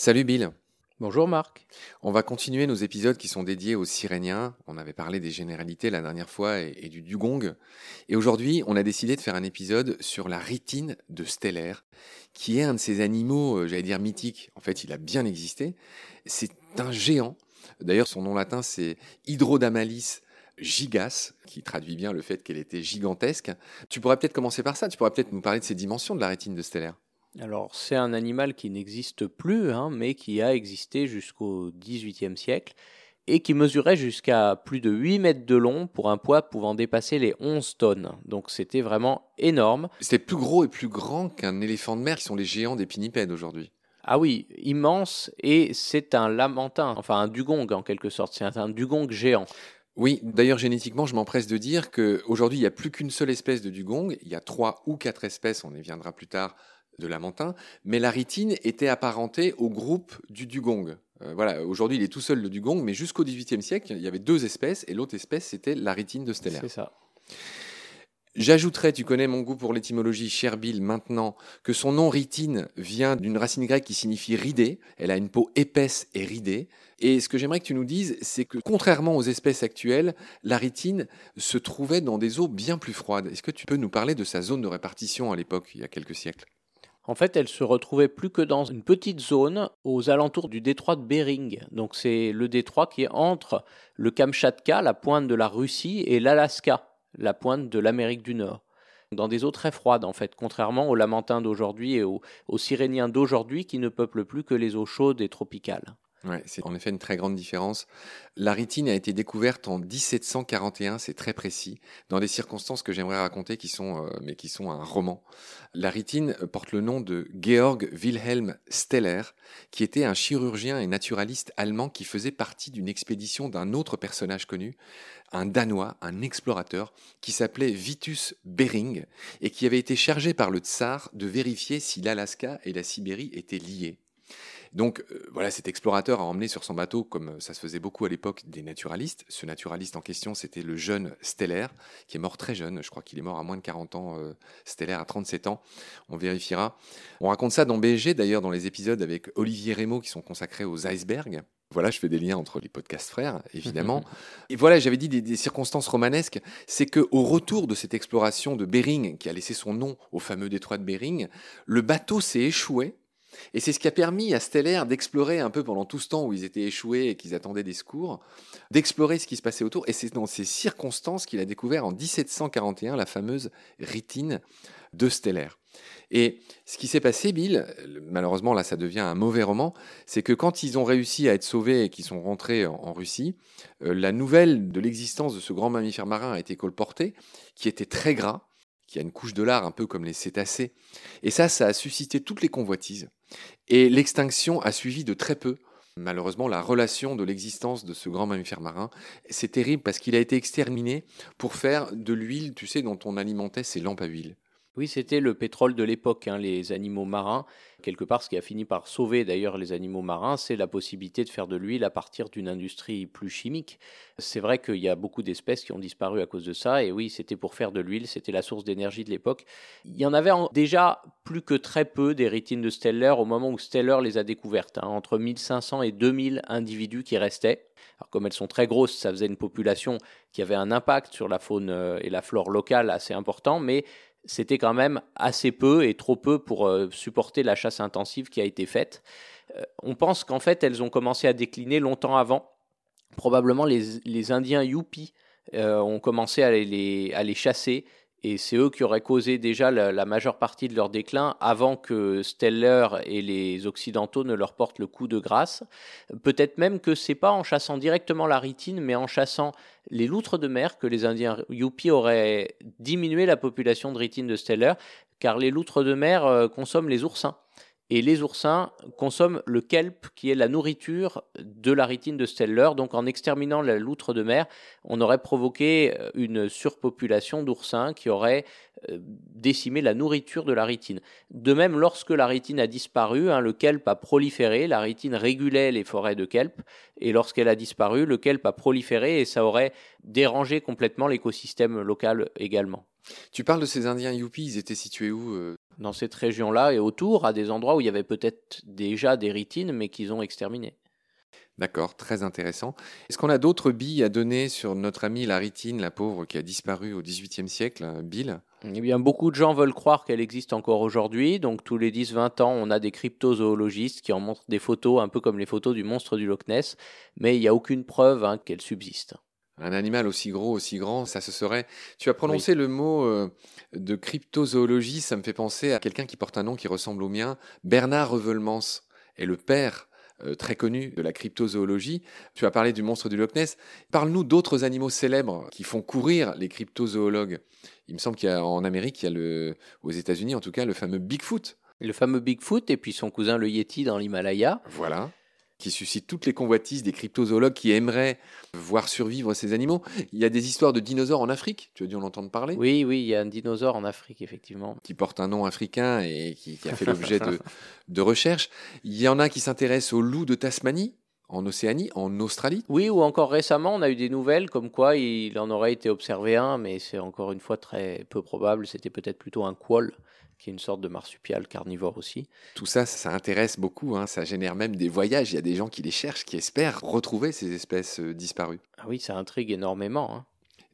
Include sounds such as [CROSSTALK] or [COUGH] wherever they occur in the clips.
Salut Bill. Bonjour Marc. On va continuer nos épisodes qui sont dédiés aux Siréniens. On avait parlé des généralités la dernière fois et, du dugong. Et aujourd'hui, on a décidé de faire un épisode sur la ritine de Stellaire, qui est un de ces animaux, euh, j'allais dire mythiques. En fait, il a bien existé. C'est un géant. D'ailleurs, son nom latin, c'est Hydrodamalis gigas, qui traduit bien le fait qu'elle était gigantesque. Tu pourrais peut-être commencer par ça. Tu pourrais peut-être nous parler de ces dimensions de la rétine de Stellaire. Alors, c'est un animal qui n'existe plus, hein, mais qui a existé jusqu'au XVIIIe siècle et qui mesurait jusqu'à plus de 8 mètres de long pour un poids pouvant dépasser les 11 tonnes. Donc c'était vraiment énorme. C'était plus gros et plus grand qu'un éléphant de mer qui sont les géants des pinnipèdes aujourd'hui. Ah oui, immense, et c'est un lamentin, enfin un dugong en quelque sorte, c'est un dugong géant. Oui, d'ailleurs génétiquement, je m'empresse de dire qu'aujourd'hui, il n'y a plus qu'une seule espèce de dugong, il y a trois ou quatre espèces, on y viendra plus tard, de Lamentin, mais la ritine était apparentée au groupe du dugong. Euh, voilà, aujourd'hui il est tout seul le dugong, mais jusqu'au XVIIIe siècle, il y avait deux espèces, et l'autre espèce c'était la ritine de Stellaire. C'est ça. J'ajouterais, tu connais mon goût pour l'étymologie, cher Bill, maintenant, que son nom ritine vient d'une racine grecque qui signifie ridée. Elle a une peau épaisse et ridée. Et ce que j'aimerais que tu nous dises, c'est que contrairement aux espèces actuelles, la ritine se trouvait dans des eaux bien plus froides. Est-ce que tu peux nous parler de sa zone de répartition à l'époque, il y a quelques siècles? En fait, elle se retrouvait plus que dans une petite zone aux alentours du détroit de Bering. Donc c'est le détroit qui est entre le Kamchatka, la pointe de la Russie, et l'Alaska, la pointe de l'Amérique du Nord. Dans des eaux très froides, en fait, contrairement aux lamantins d'aujourd'hui et aux, aux siréniens d'aujourd'hui qui ne peuplent plus que les eaux chaudes et tropicales. C'est en effet une très grande différence. La ritine a été découverte en 1741, c'est très précis, dans des circonstances que j'aimerais raconter qui sont, euh, mais qui sont un roman. La ritine porte le nom de Georg Wilhelm Steller, qui était un chirurgien et naturaliste allemand qui faisait partie d'une expédition d'un autre personnage connu, un Danois, un explorateur, qui s'appelait Vitus Bering, et qui avait été chargé par le tsar de vérifier si l'Alaska et la Sibérie étaient liés. Donc euh, voilà, cet explorateur a emmené sur son bateau, comme ça se faisait beaucoup à l'époque, des naturalistes. Ce naturaliste en question, c'était le jeune Stellaire, qui est mort très jeune. Je crois qu'il est mort à moins de 40 ans, euh, Stellaire à 37 ans. On vérifiera. On raconte ça dans BSG, d'ailleurs, dans les épisodes avec Olivier Rémo qui sont consacrés aux icebergs. Voilà, je fais des liens entre les podcasts frères, évidemment. [LAUGHS] Et voilà, j'avais dit des, des, circonstances romanesques. C'est que au retour de cette exploration de Bering, qui a laissé son nom au fameux détroit de Bering, le bateau s'est échoué et c'est ce qui a permis à Stellaire d'explorer un peu pendant tout ce temps où ils étaient échoués et qu'ils attendaient des secours, d'explorer ce qui se passait autour. Et c'est dans ces circonstances qu'il a découvert en 1741 la fameuse ritine de Stellaire. Et ce qui s'est passé, Bill, malheureusement là ça devient un mauvais roman, c'est que quand ils ont réussi à être sauvés et qu'ils sont rentrés en, Russie, euh, la nouvelle de l'existence de ce grand mammifère marin a été colportée, qui était très gras, qui a une couche de lard un peu comme les cétacés. Et ça, ça a suscité toutes les convoitises. Et l'extinction a suivi de très peu. Malheureusement, la relation de l'existence de ce grand mammifère marin, c'est terrible parce qu'il a été exterminé pour faire de l'huile, tu sais, dont on alimentait ses lampes à huile. Oui, c'était le pétrole de l'époque, hein, les animaux marins. Quelque part, ce qui a fini par sauver d'ailleurs les animaux marins, c'est la possibilité de faire de l'huile à partir d'une industrie plus chimique. C'est vrai qu'il y a beaucoup d'espèces qui ont disparu à cause de ça, et oui, c'était pour faire de l'huile, c'était la source d'énergie de l'époque. Il y en avait déjà plus que très peu des rétines de Steller au moment où Steller les a découvertes, hein, entre 1500 et 2000 individus qui restaient. Alors, comme elles sont très grosses, ça faisait une population qui avait un impact sur la faune euh, et la flore locale assez important, mais c'était quand même assez peu et trop peu pour euh, supporter la chasse intensive qui a été faite. Euh, on pense qu'en fait, elles ont commencé à décliner longtemps avant. Probablement les, Indiens Yupi euh, ont commencé à les, à les chasser et c'est eux qui auraient causé déjà la, majeure partie de leur déclin avant que Steller et les Occidentaux ne leur portent le coup de grâce. Peut-être même que c'est pas en chassant directement la ritine, mais en chassant les loutres de mer que les Indiens Yupi auraient diminué la population de ritine de Steller, car les loutres de mer euh, consomment les oursins. Et les oursins consomment le kelp, qui est la nourriture de la ritine de Steller. Donc en exterminant la loutre de mer, on aurait provoqué euh, une surpopulation d'oursins qui aurait euh, décimé la nourriture de la ritine. De même, lorsque la ritine a disparu, hein, le kelp a proliféré, la ritine régulait les forêts de kelp, et lorsqu'elle a disparu, le kelp a proliféré et ça aurait dérangé complètement l'écosystème local également. Tu parles de ces Indiens Yupis, ils étaient situés où euh? Dans cette région-là et autour, à des endroits où il y avait peut-être déjà des ritines, mais qu'ils ont exterminées. D'accord, très intéressant. Est-ce qu'on a d'autres billes à donner sur notre amie la ritine, la pauvre, qui a disparu au XVIIIe siècle, Bill? Eh bien, beaucoup de gens veulent croire qu'elle existe encore aujourd'hui. Donc, tous les 10-20 ans, on a des cryptozoologistes qui en montrent des photos, un peu comme les photos du monstre du Loch Ness. Mais il n'y a aucune preuve hein, qu'elle subsiste. Un animal aussi gros, aussi grand, ça se serait. Tu as prononcé le mot euh, de cryptozoologie, ça me fait penser à quelqu'un qui porte un nom qui ressemble au mien. Bernard Revelmans est le père euh, très connu de la cryptozoologie. Tu as parlé du monstre du Loch Ness. Parle-nous d'autres animaux célèbres qui font courir les cryptozoologues. Il me semble qu'en Amérique, il y a le, aux États-Unis en tout cas, le fameux Bigfoot. Le fameux Bigfoot et puis son cousin le Yeti dans l'Himalaya. Voilà qui suscite toutes les convoitises des cryptozoologues qui aimeraient voir survivre ces animaux. Il y a des histoires de dinosaures en Afrique, tu as dû en entendre parler Oui, oui, il y a un dinosaure en Afrique, effectivement. Qui porte un nom africain et qui, a fait l'objet de, [LAUGHS] de recherches. Il y en a qui s'intéressent aux loups de Tasmanie, en Océanie, en Australie Oui, ou encore récemment, on a eu des nouvelles comme quoi il en aurait été observé un, mais c'est encore une fois très peu probable. C'était peut-être plutôt un quoll qui est une sorte de marsupial carnivore aussi. Tout ça, ça intéresse beaucoup, hein. ça génère même des voyages. Il y a des gens qui les cherchent, qui espèrent retrouver ces espèces euh, disparues. Ah oui, ça intrigue énormément. Hein.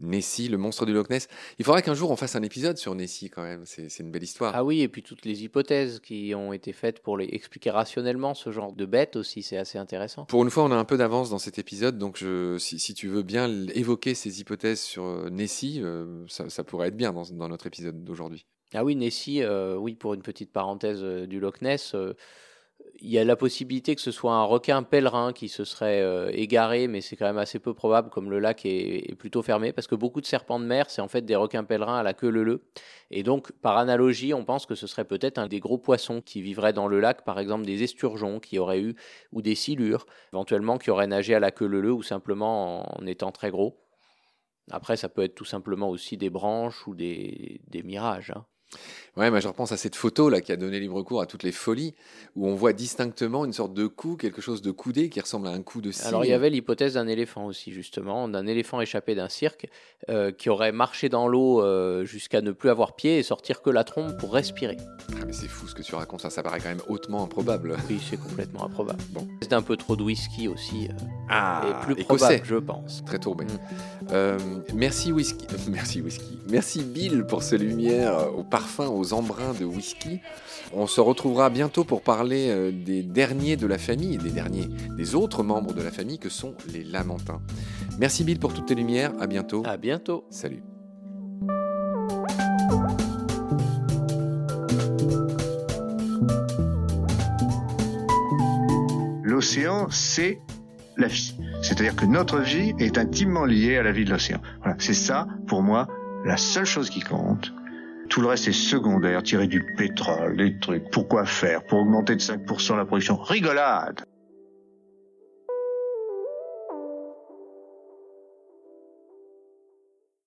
Nessie, le monstre du Loch Ness. Il faudrait qu'un jour on fasse un épisode sur Nessie quand même, c'est une belle histoire. Ah oui, et puis toutes les hypothèses qui ont été faites pour les expliquer rationnellement ce genre de bête aussi, c'est assez intéressant. Pour une fois, on a un peu d'avance dans cet épisode, donc je, si, tu veux bien évoquer ces hypothèses sur euh, Nessie, euh, ça, pourrait être bien dans, dans notre épisode d'aujourd'hui. Ah oui, Nessie, euh, oui, pour une petite parenthèse euh, du Loch Ness, euh, il y a la possibilité que ce soit un requin pèlerin qui se serait égaré, mais c'est quand même assez peu probable, comme le lac est, plutôt fermé, parce que beaucoup de serpents de mer, c'est en fait des requins pèlerins à la queue leu Et donc, par analogie, on pense que ce serait peut-être un des gros poissons qui vivraient dans le lac, par exemple des esturgeons qui auraient eu, ou des silures, éventuellement qui auraient nagé à la queue leu ou simplement en étant très gros. Après, ça peut être tout simplement aussi des branches ou des, des mirages. Hein. Ouais, mais je repense à cette photo là qui a donné libre cours à toutes les folies, où on voit distinctement une sorte de cou, quelque chose de coudé qui ressemble à un coup de scie. Alors il y avait l'hypothèse d'un éléphant aussi justement, d'un éléphant échappé d'un cirque euh, qui aurait marché dans l'eau euh, jusqu'à ne plus avoir pied et sortir que la trompe pour respirer. Ah mais c'est fou ce que tu racontes, ça, ça paraît quand même hautement improbable. Oui, c'est complètement improbable. Bon, c'est un peu trop de whisky aussi. Euh, ah, et plus probable, je pense. Très tourbé. Mm. merci whisky, [LAUGHS] merci whisky, merci Bill pour ces lumières au parfum, aux embruns de whisky. On se retrouvera bientôt pour parler euh, des derniers de la famille, des derniers, des autres membres de la famille que sont les Lamentins. Merci Bill pour toutes tes lumières. À bientôt. À bientôt. Salut. L'océan, c'est la vie. C'est-à-dire que notre vie est intimement liée à la vie de l'océan. Voilà, c'est ça, pour moi, la seule chose qui compte. Tout le reste est secondaire, tirer du pétrole, des trucs. Pourquoi faire? Pour augmenter de 5% la production. Rigolade